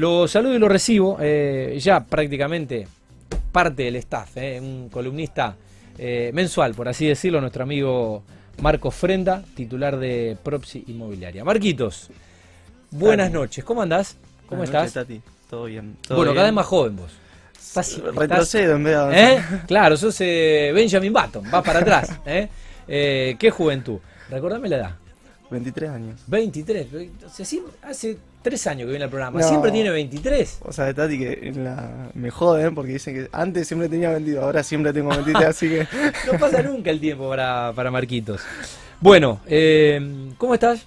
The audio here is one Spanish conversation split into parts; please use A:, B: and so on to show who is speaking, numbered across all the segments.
A: Lo saludo y lo recibo, eh, ya prácticamente parte del staff, eh, un columnista eh, mensual, por así decirlo, nuestro amigo Marcos Frenda, titular de Propsi Inmobiliaria. Marquitos, buenas
B: Tati.
A: noches, ¿cómo andás? ¿Cómo
B: Buenas
A: estás?
B: noches, Tati. Todo bien. todo
A: Bueno,
B: bien.
A: cada vez más joven vos. Estás- estás-
B: Retrocedo en vez de.
A: ¿Eh? Claro, sos Benjamin Button, vas para atrás. ¿Qué juventud? Recordame la edad.
B: 23 años.
A: 23. O sea, siempre- hace tres años que viene al programa.
B: No.
A: Siempre tiene 23.
B: O sea, Tati, que en la... me joden porque dicen que antes siempre tenía 22, ahora siempre tengo 23, así que.
A: No pasa nunca el tiempo para, para Marquitos. Bueno, eh, ¿cómo estás?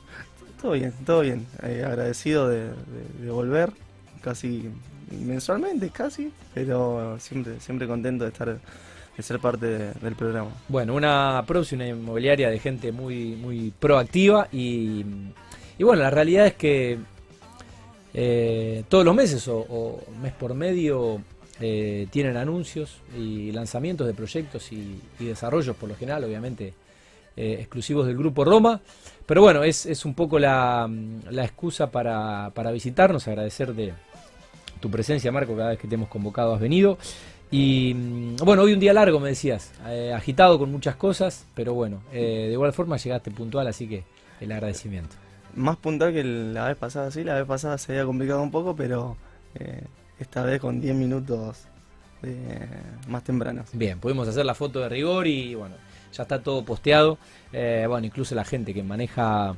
B: Todo bien, todo bien. Eh, agradecido de, de- de volver, casi mensualmente, casi, pero siempre, siempre contento de estar, de ser parte de- del programa.
A: Bueno, una Proxy, una inmobiliaria de gente muy, muy proactiva y, y bueno, la realidad es que eh, todos los meses o, o mes por medio eh, tienen anuncios y lanzamientos de proyectos y, y desarrollos, por lo general, obviamente, eh, exclusivos del Grupo Roma. Pero bueno, es, es un poco la, la excusa para, para visitarnos, agradecer de tu presencia, Marco, cada vez que te hemos convocado has venido. Y mm, bueno, hoy un día largo, me decías, eh, agitado con muchas cosas, pero bueno, eh, de igual forma llegaste puntual, así que el agradecimiento.
B: Más puntual que la vez pasada, sí, la vez pasada se había complicado un poco, pero eh, esta vez con 10 minutos más tempranos.
A: Bien, pudimos hacer la foto de rigor y bueno, ya está todo posteado. Bueno, incluso la gente que maneja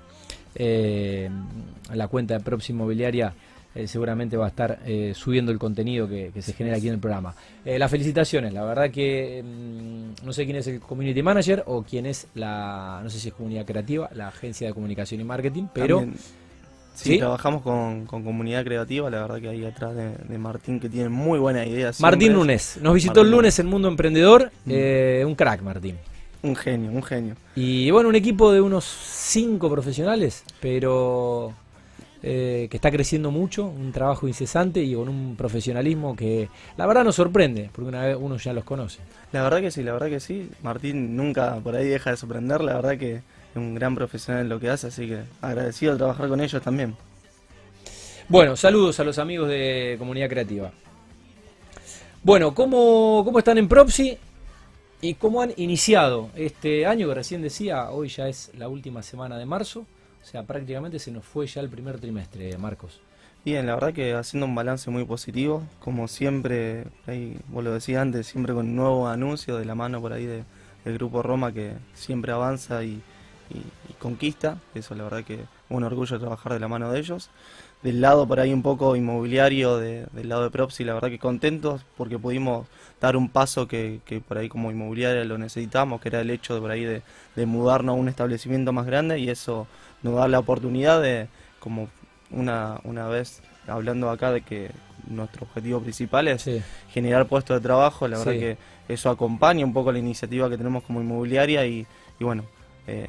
A: la cuenta de Props Inmobiliaria eh, seguramente va a estar eh, subiendo el contenido que, que se genera aquí en el programa. Eh, las felicitaciones, la verdad que mm, no sé quién es el community manager o quién es la, no sé si es comunidad creativa, la agencia de comunicación y marketing, pero
B: También, sí,
A: ¿Sí?
B: trabajamos con, con comunidad creativa, la verdad que ahí atrás de, de Martín que tiene muy buena idea.
A: Martín. Núñez nos visitó
B: Martín
A: el lunes en Mundo Emprendedor,
B: Mm.
A: un crack Martín.
B: Un genio, un genio.
A: Y bueno, un equipo de unos cinco profesionales, pero eh, que está creciendo mucho, un trabajo incesante y con un profesionalismo que la verdad nos sorprende, porque una vez uno ya los conoce.
B: La verdad que sí, la verdad que sí. Martín nunca por ahí deja de sorprender, la verdad que es un gran profesional en lo que hace, así que agradecido de trabajar con ellos también.
A: Bueno, saludos a los amigos de Comunidad Creativa. Bueno, ¿cómo, cómo están en Propsi? ¿Y cómo han iniciado este año que recién decía? Hoy ya es la última semana de marzo, o sea, prácticamente se nos fue ya el primer trimestre, Marcos.
B: Bien, la verdad que haciendo un balance muy positivo, como siempre, ahí vos lo decías antes, siempre con un nuevo anuncio de la mano por ahí de- del Grupo Roma que siempre avanza y, conquista, eso la verdad que un orgullo trabajar de la mano de ellos. Del lado por ahí un poco inmobiliario, de- del lado de Propsi, la verdad que contentos porque pudimos dar un paso que, por ahí como inmobiliaria lo necesitamos, que era el hecho de por ahí de mudarnos a un establecimiento más grande y eso nos da la oportunidad de, como una, una vez hablando acá de que nuestro objetivo principal es
A: Sí.
B: generar puestos de trabajo, la verdad
A: Sí.
B: que eso acompaña un poco la iniciativa que tenemos como inmobiliaria y, y bueno, eh,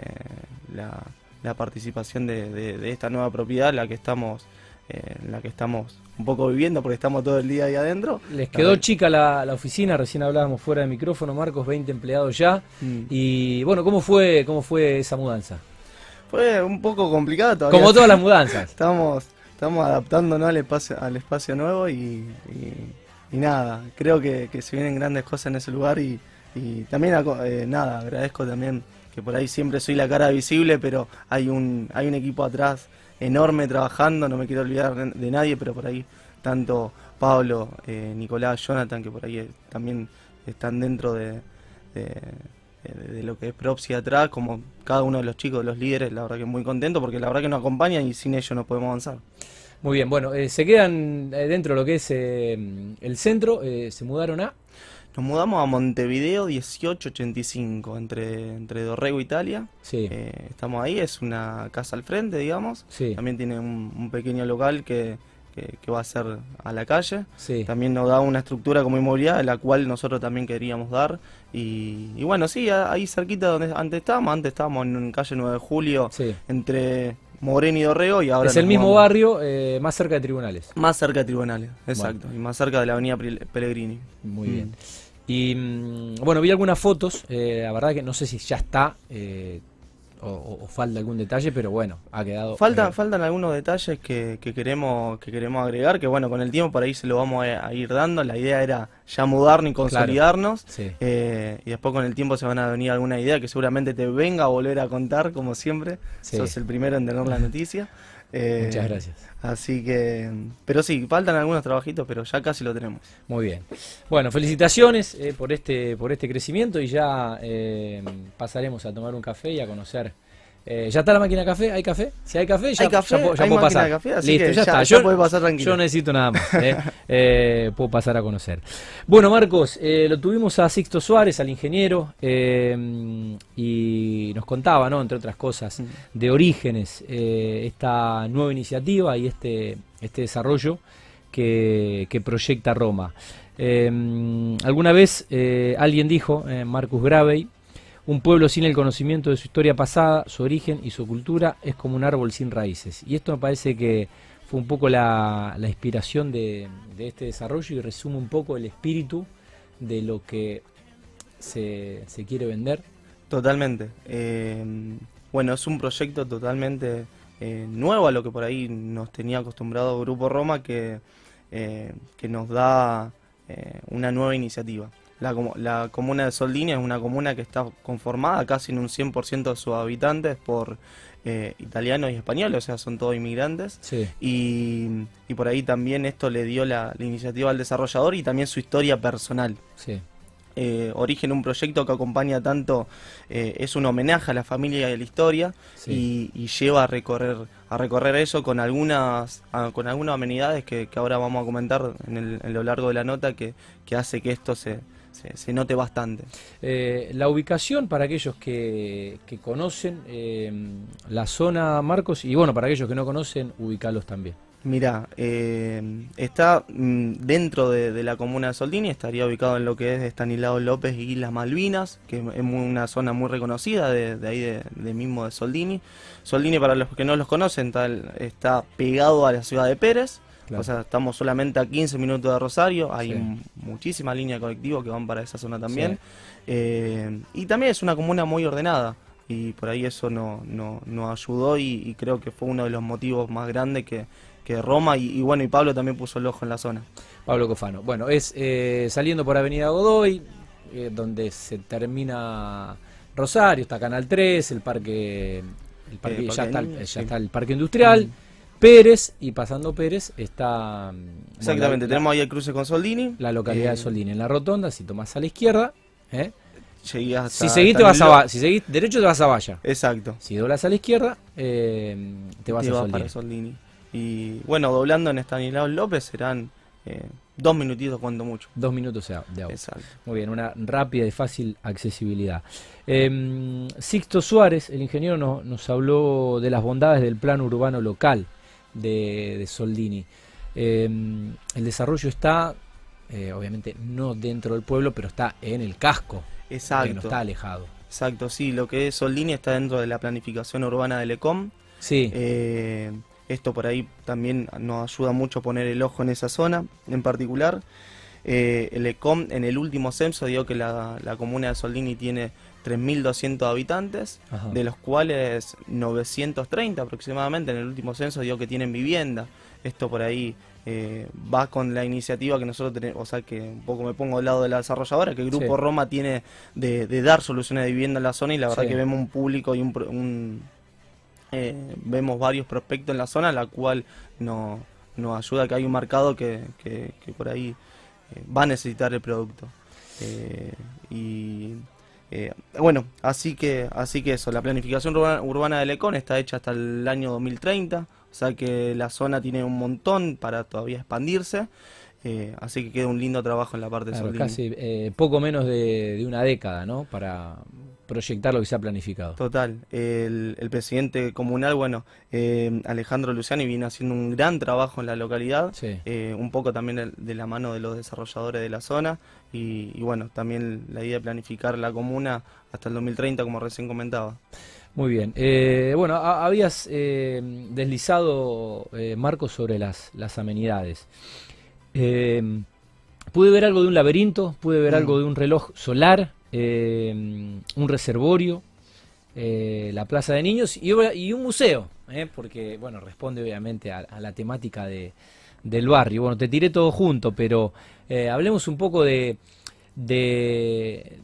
B: la, la participación de, de- de esta nueva propiedad, la que estamos eh, en la que estamos un poco viviendo porque estamos todo el día ahí adentro.
A: Les quedó chica la, la oficina, recién hablábamos fuera de micrófono, Marcos, 20 empleados ya.
B: Mm.
A: Y bueno, ¿cómo fue, cómo fue esa mudanza?
B: Fue un poco complicado todavía.
A: Como todas las mudanzas.
B: Estamos, estamos adaptándonos al espacio, al espacio nuevo y, y- y nada, creo que, que se vienen grandes cosas en ese lugar y, y también eh, nada, agradezco también que por ahí siempre soy la cara visible, pero hay un, hay un equipo atrás enorme trabajando, no me quiero olvidar de, nadie, pero por ahí tanto Pablo, eh, Nicolás, Jonathan, que por ahí eh, también están dentro de, de- de- lo que es Propsi atrás, como cada uno de los chicos, los líderes, la verdad que muy contento porque la verdad que nos acompañan y sin ellos no podemos avanzar.
A: Muy bien, bueno, eh, se quedan eh, dentro de lo que es eh, el centro, eh, se mudaron a...
B: Nos mudamos a Montevideo 1885, entre, entre Dorrego, Italia.
A: Sí,
B: estamos ahí, es una casa al frente, digamos.
A: sí,
B: También tiene un, un pequeño local que, que- que va a ser a la calle.
A: sí.
B: También nos da una estructura como inmobiliaria, la cual nosotros también queríamos dar. Y, y bueno, sí, ahí cerquita donde antes estábamos. Antes estábamos en calle 9 de Julio,
A: sí.
B: entre Moreno y Dorrego. Y ahora
A: Es el mismo barrio, eh, más cerca de tribunales.
B: Más cerca de tribunales, exacto. Y más cerca de la avenida Pellegrini.
A: Muy
B: Mm.
A: bien. Y mm, bueno, vi algunas fotos, eh, la verdad que no sé si ya está eh, o, falta algún detalle, pero bueno, ha quedado.
B: Falta, Faltan algunos detalles que, queremos, que queremos agregar, que bueno, con el tiempo por ahí se lo vamos a, ir dando. La idea era ya mudarnos y consolidarnos. Eh, y después con el tiempo se van a venir alguna idea que seguramente te venga a volver a contar, como siempre. Sos el primero en tener la noticia.
A: Eh, Muchas gracias.
B: Así que, pero sí, faltan algunos trabajitos, pero ya casi lo tenemos.
A: Muy bien. Bueno, felicitaciones eh, por este por este crecimiento y ya eh, pasaremos a tomar un café y a conocer eh, ¿Ya está la máquina de café? ¿Hay café? Si hay café, ya, puedo, pasar.
B: Listo, ya, está. Yo,
A: yo, necesito nada más. ¿eh? Eh, puedo pasar a conocer. Bueno, Marcos, lo tuvimos a Sixto Suárez, al ingeniero, y nos contaba, ¿no? entre otras cosas, mm. de orígenes, esta nueva iniciativa y este, este desarrollo que, que proyecta Roma. alguna vez alguien dijo, Marcus Gravey, un pueblo sin el conocimiento de su historia pasada, su origen y su cultura es como un árbol sin raíces. Y esto me parece que fue un poco la, inspiración de, este desarrollo y resume un poco el espíritu de lo que se, quiere vender.
B: Totalmente. Eh, bueno, es un proyecto totalmente eh, nuevo a lo que por ahí nos tenía acostumbrado Grupo Roma que, eh, que nos da una nueva iniciativa. La, la comuna de Soldini es una comuna que está conformada casi en un 100% de sus habitantes por eh, italianos y españoles, o sea, son todos inmigrantes. Y, por ahí también esto le dio la, iniciativa al desarrollador y también su historia personal. Sí. Eh, origen un proyecto que acompaña tanto, eh, es un homenaje a la familia y a la historia y, lleva a recorrer a recorrer eso con algunas con algunas amenidades que, ahora vamos a comentar en, el, en lo largo de la nota que, que hace que esto se, se, note bastante.
A: Eh, la ubicación para aquellos que, conocen eh, la zona, Marcos, y bueno, para aquellos que no conocen, ubicarlos también.
B: Mira, eh, está mm, dentro de, la comuna de Soldini, estaría ubicado en lo que es Estanislao López y Islas Malvinas, que es una zona muy reconocida de, ahí de, mismo de Soldini. Soldini, para los que no los conocen, está pegado a la ciudad de Pérez, o sea, estamos solamente a 15 minutos de Rosario, hay muchísimas líneas de colectivo que van para esa zona también. Eh, y también es una comuna muy ordenada y por ahí eso nos no, ayudó y, creo que fue uno de los motivos más grandes que, Roma y, bueno, y Pablo también puso el ojo en la zona.
A: Pablo Cofano. Bueno, es eh, saliendo por Avenida Godoy, eh, donde se termina Rosario, está Canal 3, el parque, el parque, ya, está, ya está el parque industrial. Pérez, y pasando Pérez está...
B: Mm, Exactamente, tenemos ahí el cruce con Soldini.
A: La localidad de eh, Soldini, en la rotonda, si tomas a la izquierda, ¿eh?
B: hasta,
A: si seguís, te vas a, si seguís derecho te vas a Valla.
B: Exacto.
A: Si doblas a la izquierda, eh, te vas a Soldini. Para
B: Soldini. Y bueno, doblando en Estanislao López serán dos minutitos cuando mucho.
A: Dos minutos de agua. Exacto. Muy bien, una rápida y fácil accesibilidad. Em, Sixto Suárez, el ingeniero, nos habló de las bondades del plan urbano local de, Soldini. Em, el desarrollo está, eh, obviamente, no dentro del pueblo, pero está en el casco.
B: Exacto.
A: no está alejado.
B: Exacto, sí. Lo que es Soldini está dentro de la planificación urbana del ECOM.
A: Sí.
B: Eh, esto por ahí también nos ayuda mucho a poner el ojo en esa zona en particular. Eh, el ECOM en el último censo dio que la, la comuna de Soldini tiene 3.200 habitantes, de los cuales 930 aproximadamente en el último censo dio que tienen vivienda. Esto por ahí eh, va con la iniciativa que nosotros tenemos, o sea que un poco me pongo al lado de la desarrolladora, que el Grupo Roma tiene de, dar soluciones de vivienda en la zona y la verdad que vemos un público y un... Eh, vemos varios prospectos en la zona, la cual nos ayuda a que hay un mercado que, que, por ahí eh, va a necesitar el producto. y eh, bueno, así que, así que eso, la planificación urbana, de Lecón está hecha hasta el año 2030, o sea que la zona tiene un montón para todavía expandirse. Eh, así que queda un lindo trabajo en la parte
A: claro, Casi eh, poco menos de, de, una década, ¿no? Para, proyectar lo que se ha planificado.
B: Total. El, presidente comunal, bueno, eh, Alejandro Luciani viene haciendo un gran trabajo en la localidad, eh, un poco también de la mano de los desarrolladores de la zona y, bueno, también la idea de planificar la comuna hasta el 2030, como recién comentaba.
A: Muy bien. Eh, bueno, habías deslizado, Marcos, sobre las, las amenidades. pude ver algo de un laberinto, pude ver mm. algo de un reloj solar, eh, un reservorio. eh, la Plaza de Niños y, un museo, ¿eh? porque, bueno, responde obviamente a, la temática de, del barrio. Bueno, te tiré todo junto, pero hablemos un poco de, de,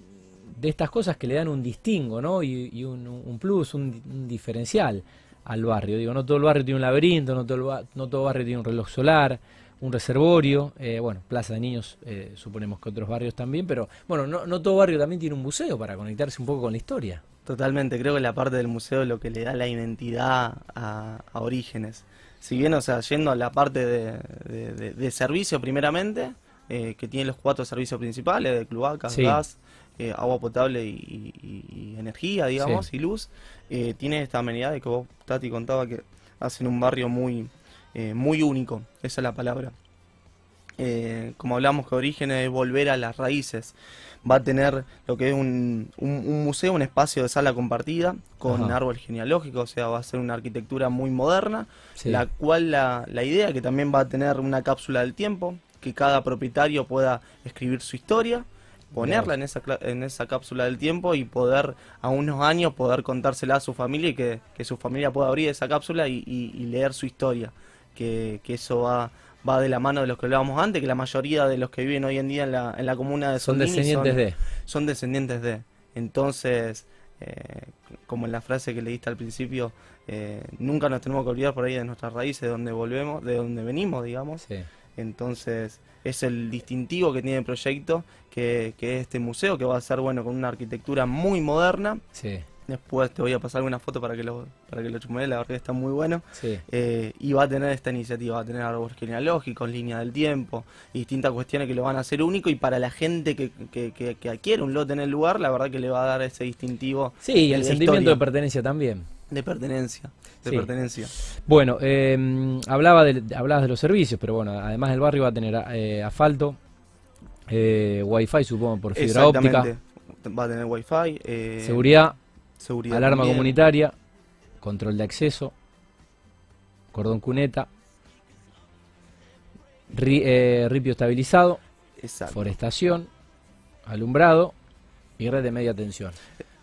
A: estas cosas que le dan un distingo, ¿no? Y, un, plus, un, diferencial al barrio. Digo, no todo el barrio tiene un laberinto, no todo, el barrio tiene un reloj solar, un reservorio, eh, bueno, Plaza de Niños, eh, suponemos que otros barrios también, pero bueno, no, no todo barrio también tiene un museo para conectarse un poco con la historia.
B: Totalmente, creo que la parte del museo es lo que le da la identidad a, a Orígenes. Si bien, o sea, yendo a la parte de, de- de- de servicio primeramente, eh, que tiene los cuatro servicios principales, de cloacas,
A: Sí.
B: gas, eh, agua potable y, y- y energía, digamos,
A: Sí.
B: y luz, eh, tiene esta amenidad de que vos, Tati, contaba que hacen un barrio muy, eh, muy único, esa es la palabra. Eh, como hablamos que Orígenes es volver a las raíces, va a tener lo que es un, un- un museo, un espacio de sala compartida con
A: Ajá.
B: árbol genealógico, o sea, va a ser una arquitectura muy moderna,
A: Sí.
B: la cual la, la idea que también va a tener una cápsula del tiempo, que cada propietario pueda escribir su historia, ponerla en esa, en esa cápsula del tiempo y poder a unos años poder contársela a su familia y que, que su familia pueda abrir esa cápsula y, y- y leer su historia, que, que eso va, va de la mano de los que hablábamos antes, que la mayoría de los que viven hoy en día en la, en la comuna de
A: Son descendientes de...
B: son descendientes de. Entonces, eh, como en la frase que leíste al principio, eh, nunca nos tenemos que olvidar por ahí de nuestras raíces, de donde volvemos, de donde venimos, digamos.
A: Sí.
B: Entonces, es el distintivo que tiene el proyecto, que, que es este museo, que va a ser, bueno, con una arquitectura muy moderna.
A: Sí,
B: Después te voy a pasar alguna foto para que lo, para que lo chumees, la verdad que está muy bueno.
A: sí.
B: Eh, y va a tener esta iniciativa, va a tener árboles genealógicos, línea del tiempo, y distintas cuestiones que lo van a hacer único y para la gente que, que, que- que adquiere un lote en el lugar, la verdad que le va a dar ese distintivo
A: Sí, y el sentimiento
B: historia.
A: de pertenencia también.
B: de pertenencia, de
A: Sí.
B: pertenencia.
A: Bueno, eh, hablaba de, hablabas de los servicios, pero bueno, además del barrio va a tener eh, asfalto, eh, wifi supongo por fibra óptica.
B: Va a tener wifi, eh,
A: seguridad,
B: seguridad
A: alarma
B: también.
A: comunitaria, control de acceso, cordón cuneta, ri- eh, ripio estabilizado,
B: Exacto.
A: forestación, alumbrado y red de media tensión.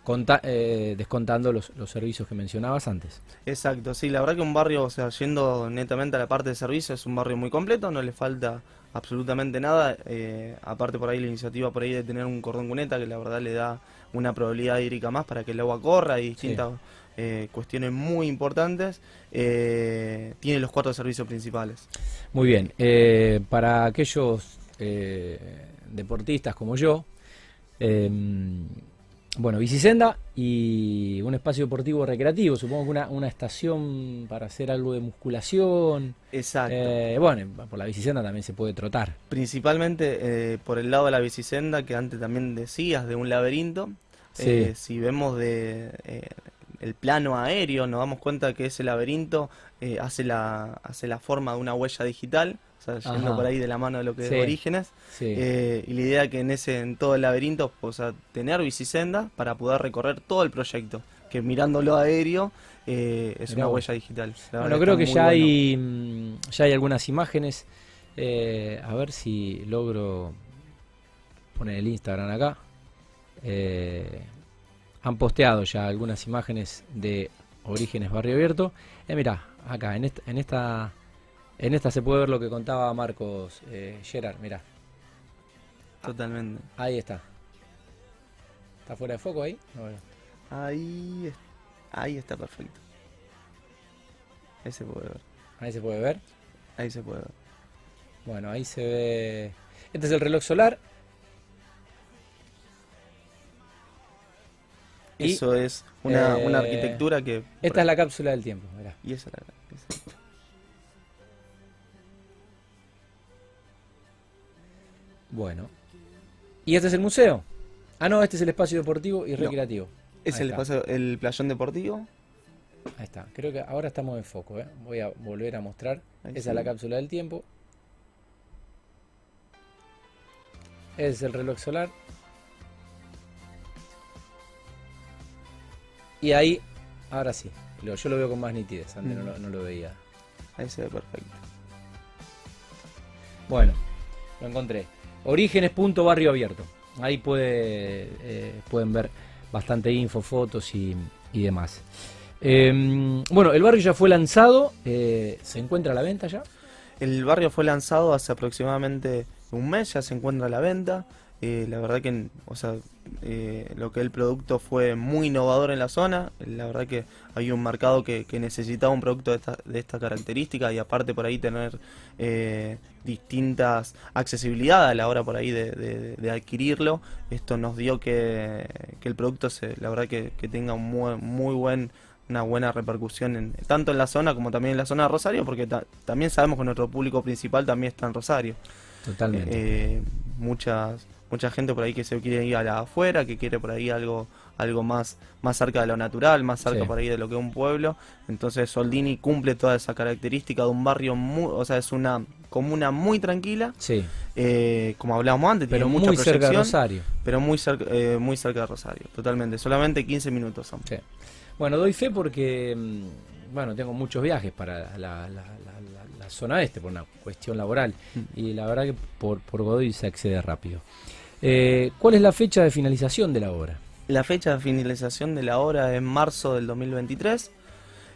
A: Conta- eh, descontando los, los servicios que mencionabas antes.
B: Exacto, sí, la verdad que un barrio, o sea, yendo netamente a la parte de servicio, es un barrio muy completo, no le falta absolutamente nada. eh, aparte por ahí la iniciativa por ahí de tener un cordón cuneta que la verdad le da una probabilidad hídrica más para que el agua corra y distintas eh, cuestiones muy importantes. eh, tiene los cuatro servicios principales.
A: Muy bien, para aquellos eh, deportistas como yo, bueno, bicicenda y un espacio deportivo recreativo, supongo que una, una estación para hacer algo de musculación.
B: Exacto.
A: Eh, bueno, por la bicicenda también se puede trotar.
B: Principalmente eh, por el lado de la bicisenda que antes también decías de un laberinto.
A: Sí.
B: Eh, si vemos de eh, el plano aéreo, nos damos cuenta que ese laberinto eh, hace la hace la forma de una huella digital, o sea, yendo
A: Ajá.
B: por ahí de la mano de lo que
A: Sí.
B: es Orígenes.
A: Sí.
B: Eh, y la idea que en ese en todo el laberinto, o sea, tener bicisenda para poder recorrer todo el proyecto, que mirándolo aéreo eh, es
A: Mirá
B: una
A: vos.
B: huella digital. La
A: Bueno, creo que ya
B: bueno.
A: hay, mm, ya hay algunas imágenes. eh, a ver si logro poner el Instagram acá. Han posteado ya algunas imágenes de Orígenes Barrio Abierto. Eh, mirá, acá en esta, en esta, en esta se puede ver lo que contaba Marcos eh, Gerard. Mirá,
B: Totalmente.
A: ahí está. ¿Está fuera de foco ahí? No, bueno.
B: Ahí, es- ahí está perfecto. Ahí se puede ver.
A: Ahí se puede ver.
B: Ahí se puede ver.
A: Bueno, ahí se ve. Este es el reloj solar. Y
B: Eso es una,
A: eh,
B: una arquitectura que...
A: esta es la cápsula del tiempo. mirá.
B: Y esa es la- esa-
A: Bueno. ¿Y este es el museo? Ah, no, este es el espacio deportivo y
B: No.
A: recreativo.
B: Es
A: Ahí
B: el,
A: está.
B: espacio- el playón deportivo.
A: Ahí está. Creo que ahora estamos en foco. ¿eh? Voy a volver a mostrar.
B: Ahí
A: Esa
B: sí.
A: es la cápsula del tiempo. Ese es el reloj solar. Y ahí, ahora sí. Lo- yo lo veo con más nitidez. Antes no,
B: Mm.
A: no lo veía.
B: Ahí se ve perfecto.
A: Bueno, lo encontré. Orígenes punto barrio abierto. Ahí puede, eh, pueden ver bastante info, fotos y, y demás. Em, bueno, el barrio ya fue lanzado, eh, ¿se encuentra a la venta ya?
B: El barrio fue lanzado hace aproximadamente un mes, ya se encuentra a la venta. Eh, la verdad que, o sea, eh, lo que el producto fue muy innovador en la zona. La verdad que hay un mercado que, necesitaba un producto de esta, de esta, característica y aparte por ahí tener eh, distintas accesibilidad a la hora por ahí de, adquirirlo. Esto nos dio que, el producto, se, la verdad que, tenga un muy, muy buen una buena repercusión en, tanto en la zona como también en la zona de Rosario, porque también sabemos que nuestro público principal también está en Rosario.
A: Totalmente.
B: Muchas mucha gente por ahí que se quiere ir a la afuera, que quiere por ahí algo algo más más cerca de lo natural, más cerca por ahí de lo que es un pueblo. Entonces Soldini cumple toda esa característica de un barrio muy, o sea, es una comuna muy tranquila.
A: Sí.
B: Eh, como hablábamos antes,
A: pero muy cerca de Rosario.
B: Pero muy cerca, eh, muy cerca de Rosario, totalmente. Solamente 15 minutos son.
A: Sí. Bueno, doy fe porque, mm, bueno, tengo muchos viajes para la, zona este por una cuestión laboral. Mm. Y la verdad que por, por Godoy se accede rápido. Eh, ¿Cuál es la fecha de finalización de la obra?
B: La fecha de finalización de la obra es marzo del 2023.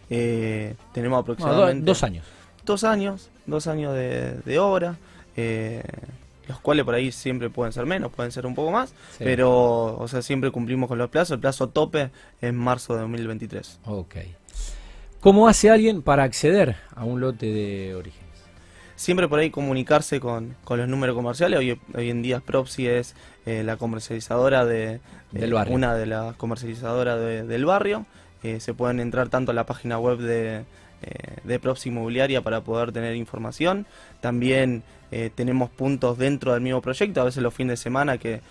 B: Eh, tenemos aproximadamente...
A: dos años.
B: Dos años, dos años de, obra. Eh, los cuales por ahí siempre pueden ser menos, pueden ser un poco más, pero o sea, siempre cumplimos con los plazos. El plazo tope es marzo de 2023.
A: Ok. ¿Cómo hace alguien para acceder a un lote de origen?
B: Siempre por ahí comunicarse con, los números comerciales. Hoy, hoy en día Propsi es eh, la comercializadora de, una de las comercializadoras del barrio. Eh, se pueden entrar tanto a la página web de, eh, de Propsi Inmobiliaria para poder tener información. También tenemos puntos dentro del mismo proyecto, a veces los fines de semana que,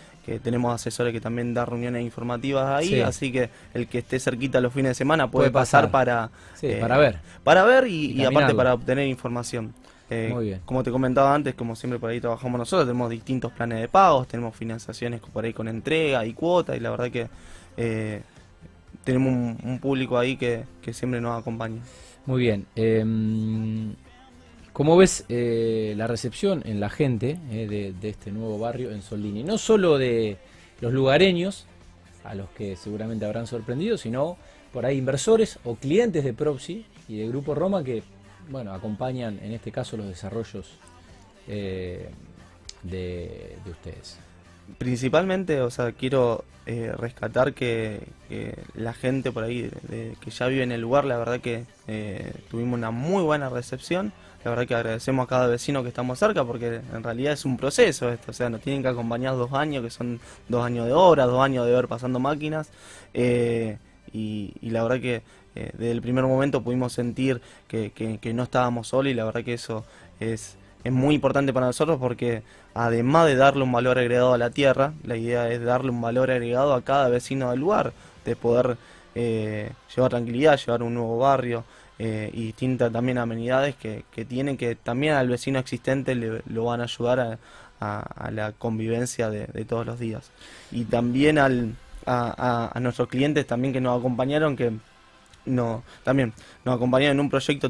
B: tenemos asesores que también dan reuniones informativas ahí, así que el que esté cerquita los fines de semana puede, pasar, para,
A: para ver.
B: Para ver y aparte para obtener información. Eh, como te comentaba antes, como siempre por ahí trabajamos nosotros, tenemos distintos planes de pagos, tenemos financiaciones por ahí con entrega y cuota y la verdad que eh, tenemos un, público ahí que, siempre nos acompaña.
A: Muy bien. Eh, ¿Cómo ves eh, la recepción en la gente de, este nuevo barrio en Soldini? No solo de los lugareños, a los que seguramente habrán sorprendido, sino por ahí inversores o clientes de Propsi y de Grupo Roma que bueno, acompañan en este caso los desarrollos eh, de, ustedes?
B: Principalmente, o sea, quiero eh, rescatar que, la gente por ahí que ya vive en el lugar, la verdad que eh, tuvimos una muy buena recepción. La verdad que agradecemos a cada vecino que estamos cerca porque en realidad es un proceso esto, o sea, nos tienen que acompañar dos años, que son dos años de obra, dos años de ver pasando máquinas. Y, la verdad que eh, desde el primer momento pudimos sentir que, no estábamos solos y la verdad que eso es, es muy importante para nosotros porque además de darle un valor agregado a la tierra, la idea es darle un valor agregado a cada vecino del lugar, de poder eh, llevar tranquilidad, llevar un nuevo barrio eh, y distintas también amenidades que, tienen que también al vecino existente le, lo van a ayudar a, la convivencia de, todos los días. Y también al, a, a nuestros clientes también que nos acompañaron que no, también nos acompañaron en un proyecto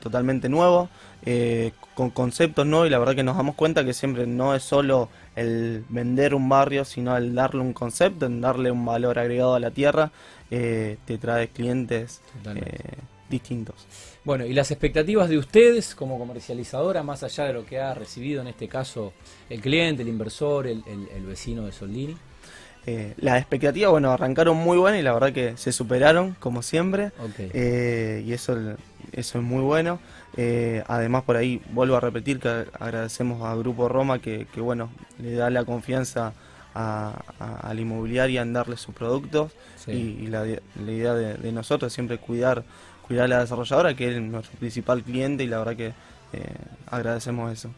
B: totalmente nuevo, eh, con conceptos nuevos y la verdad que nos damos cuenta que siempre no es solo el vender un barrio, sino el darle un concepto, en darle un valor agregado a la tierra, eh, te trae clientes eh, distintos.
A: Bueno, y las expectativas de ustedes como comercializadora, más allá de lo que ha recibido en este caso el cliente, el inversor, el, el vecino de Soldini.
B: Eh, las expectativas, bueno, arrancaron muy buenas y la verdad que se superaron, como siempre. Eh, y eso, eso es muy bueno. Eh, además, por ahí vuelvo a repetir que agradecemos a Grupo Roma que, bueno, le da la confianza a, la inmobiliaria en darle sus productos. Y, la, idea de, nosotros es siempre cuidar, cuidar a la desarrolladora, que es nuestro principal cliente, y la verdad que agradecemos eso.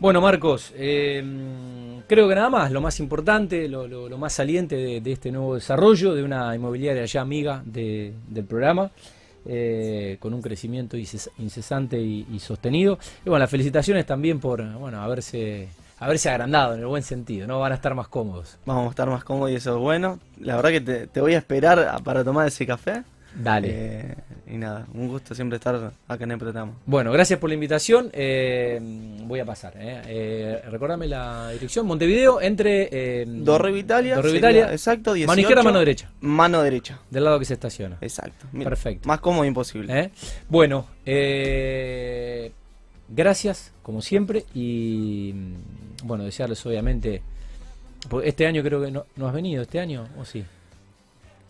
A: Bueno, Marcos, eh, creo que nada más, lo más importante, lo, más saliente de, este nuevo desarrollo de una inmobiliaria ya amiga del programa, eh, con un crecimiento incesante y, sostenido. Y bueno, las felicitaciones también por bueno haberse haberse agrandado en el buen sentido, ¿no? Van a estar más cómodos.
B: Vamos a estar más cómodos y eso es bueno. La verdad que te, voy a esperar para tomar ese café.
A: Dale.
B: Eh, y nada, un gusto siempre estar acá en el programa.
A: Bueno, gracias por la invitación. Eh, voy a pasar. Eh. Eh, recordame la dirección. Montevideo entre... Eh,
B: Dorre Vitalia.
A: Dorre Vitalia.
B: Exacto, 18.
A: Mano izquierda, mano derecha.
B: Mano derecha.
A: Del lado que se estaciona.
B: Exacto. Mira,
A: Perfecto.
B: Más cómodo imposible.
A: ¿Eh? Bueno, gracias, como siempre, y mm, bueno, desearles obviamente, este año creo que no, no has venido, este año, ¿o sí?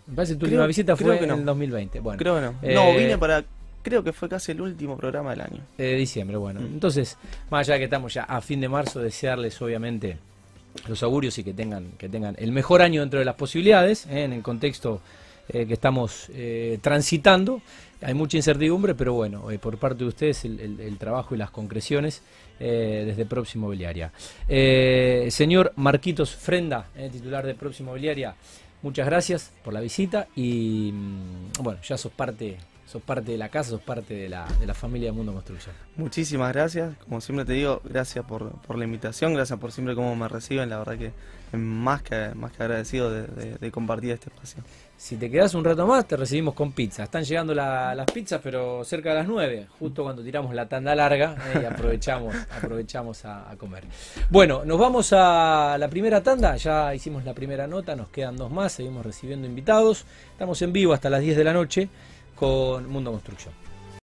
A: Me parece que tu
B: Creo-
A: última visita fue
B: que
A: en el 2020, bueno,
B: Creo que no.
A: Eh,
B: No, vine para. Creo que fue casi el último programa del año.
A: diciembre, bueno.
B: Mm.
A: Entonces, más allá de que estamos ya a fin de marzo, desearles obviamente los augurios y que tengan, que tengan el mejor año dentro de las posibilidades, ¿eh? en el contexto eh, que estamos eh, transitando. Hay mucha incertidumbre, pero bueno, por parte de ustedes el, el- el trabajo y las concreciones desde Próximo Mobiliaria. Eh, señor Marquitos Frenda, titular de Próximo Mobiliaria, muchas gracias por la visita y mm, bueno, ya sos parte, sos parte de la casa, sos parte de la, de la familia de Mundo Construcción.
B: Muchísimas gracias. Como siempre te digo, gracias por, por la invitación, gracias por siempre cómo me reciben. La verdad que más que, más que agradecido de, de- de compartir este espacio.
A: Si te quedas un rato más, te recibimos con pizza. Están llegando la- las pizzas, pero cerca de las 9, justo cuando tiramos la tanda larga eh, y aprovechamos, aprovechamos a, a comer. Bueno, nos vamos a la primera tanda. Ya hicimos la primera nota, nos quedan dos más, seguimos recibiendo invitados. Estamos en vivo hasta las 10 de la noche con Mundo Construcción.